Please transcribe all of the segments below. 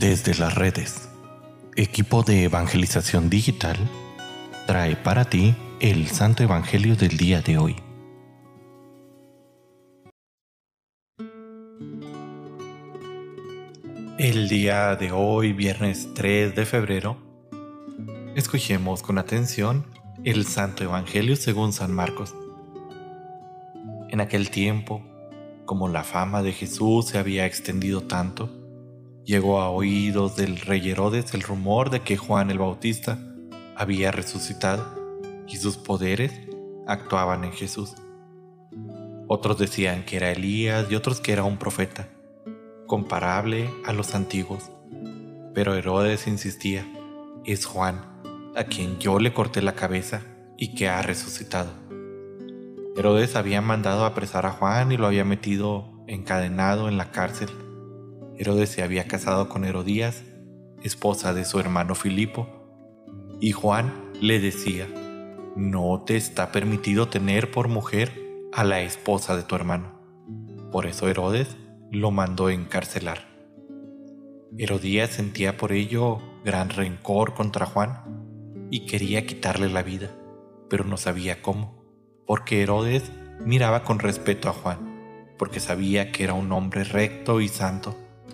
Desde las redes, equipo de evangelización digital trae para ti el Santo Evangelio del día de hoy. El día de hoy, viernes 3 de febrero, escuchemos con atención el Santo Evangelio según San Marcos. En aquel tiempo, como la fama de Jesús se había extendido tanto, llegó a oídos del rey Herodes el rumor de que Juan el Bautista había resucitado y sus poderes actuaban en Jesús. Otros decían que era Elías y otros que era un profeta, comparable a los antiguos. Pero Herodes insistía, es Juan, a quien yo le corté la cabeza y que ha resucitado. Herodes había mandado apresar a Juan y lo había metido encadenado en la cárcel. Herodes se había casado con Herodías, esposa de su hermano Filipo, y Juan le decía, no te está permitido tener por mujer a la esposa de tu hermano. Por eso Herodes lo mandó encarcelar. Herodías sentía por ello gran rencor contra Juan y quería quitarle la vida, pero no sabía cómo porque Herodes miraba con respeto a Juan, porque sabía que era un hombre recto y santo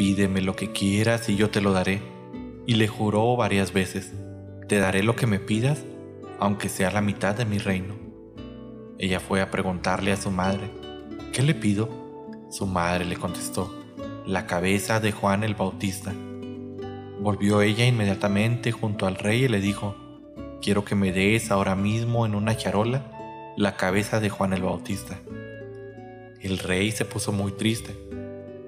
pídeme lo que quieras y yo te lo daré. Y le juró varias veces, te daré lo que me pidas, aunque sea la mitad de mi reino. Ella fue a preguntarle a su madre, ¿qué le pido? Su madre le contestó, la cabeza de Juan el Bautista. Volvió ella inmediatamente junto al rey y le dijo, quiero que me des ahora mismo en una charola la cabeza de Juan el Bautista. El rey se puso muy triste,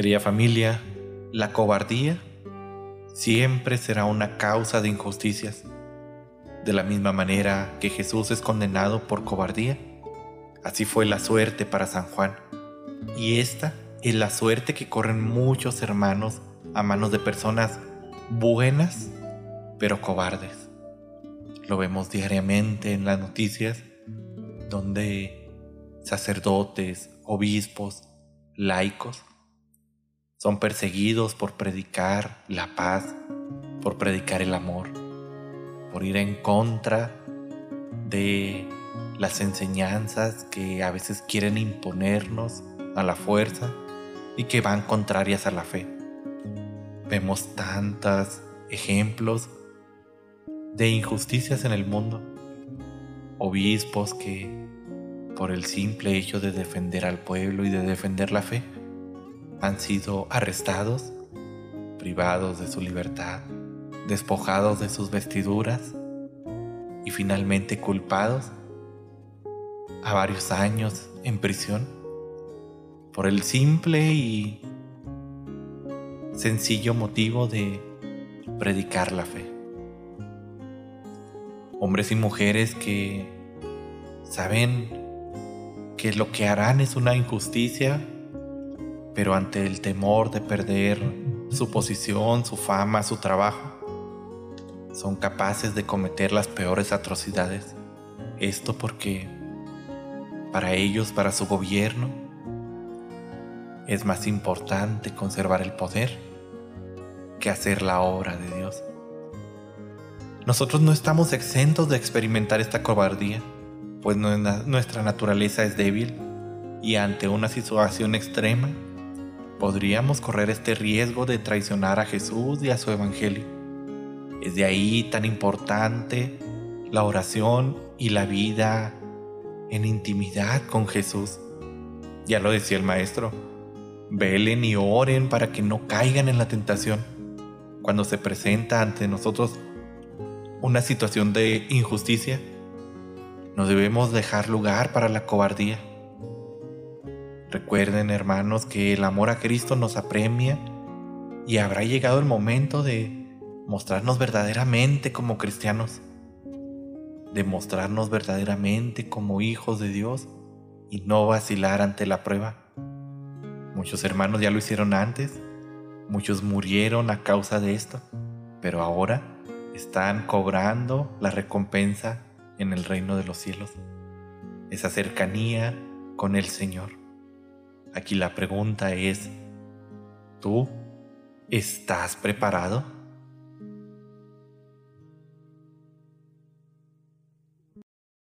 Querida familia, la cobardía siempre será una causa de injusticias. De la misma manera que Jesús es condenado por cobardía, así fue la suerte para San Juan. Y esta es la suerte que corren muchos hermanos a manos de personas buenas, pero cobardes. Lo vemos diariamente en las noticias, donde sacerdotes, obispos, laicos, son perseguidos por predicar la paz, por predicar el amor, por ir en contra de las enseñanzas que a veces quieren imponernos a la fuerza y que van contrarias a la fe. Vemos tantos ejemplos de injusticias en el mundo. Obispos que, por el simple hecho de defender al pueblo y de defender la fe, han sido arrestados, privados de su libertad, despojados de sus vestiduras y finalmente culpados a varios años en prisión por el simple y sencillo motivo de predicar la fe. Hombres y mujeres que saben que lo que harán es una injusticia, pero ante el temor de perder su posición, su fama, su trabajo, son capaces de cometer las peores atrocidades. Esto porque para ellos, para su gobierno, es más importante conservar el poder que hacer la obra de Dios. Nosotros no estamos exentos de experimentar esta cobardía, pues nuestra naturaleza es débil y ante una situación extrema podríamos correr este riesgo de traicionar a Jesús y a su Evangelio. Es de ahí tan importante la oración y la vida en intimidad con Jesús. Ya lo decía el Maestro, velen y oren para que no caigan en la tentación. Cuando se presenta ante nosotros una situación de injusticia, no debemos dejar lugar para la cobardía. Recuerden, hermanos, que el amor a Cristo nos apremia y habrá llegado el momento de mostrarnos verdaderamente como cristianos, de mostrarnos verdaderamente como hijos de Dios y no vacilar ante la prueba. Muchos hermanos ya lo hicieron antes, muchos murieron a causa de esto, pero ahora están cobrando la recompensa en el reino de los cielos, esa cercanía con el Señor. Aquí la pregunta es, ¿tú estás preparado?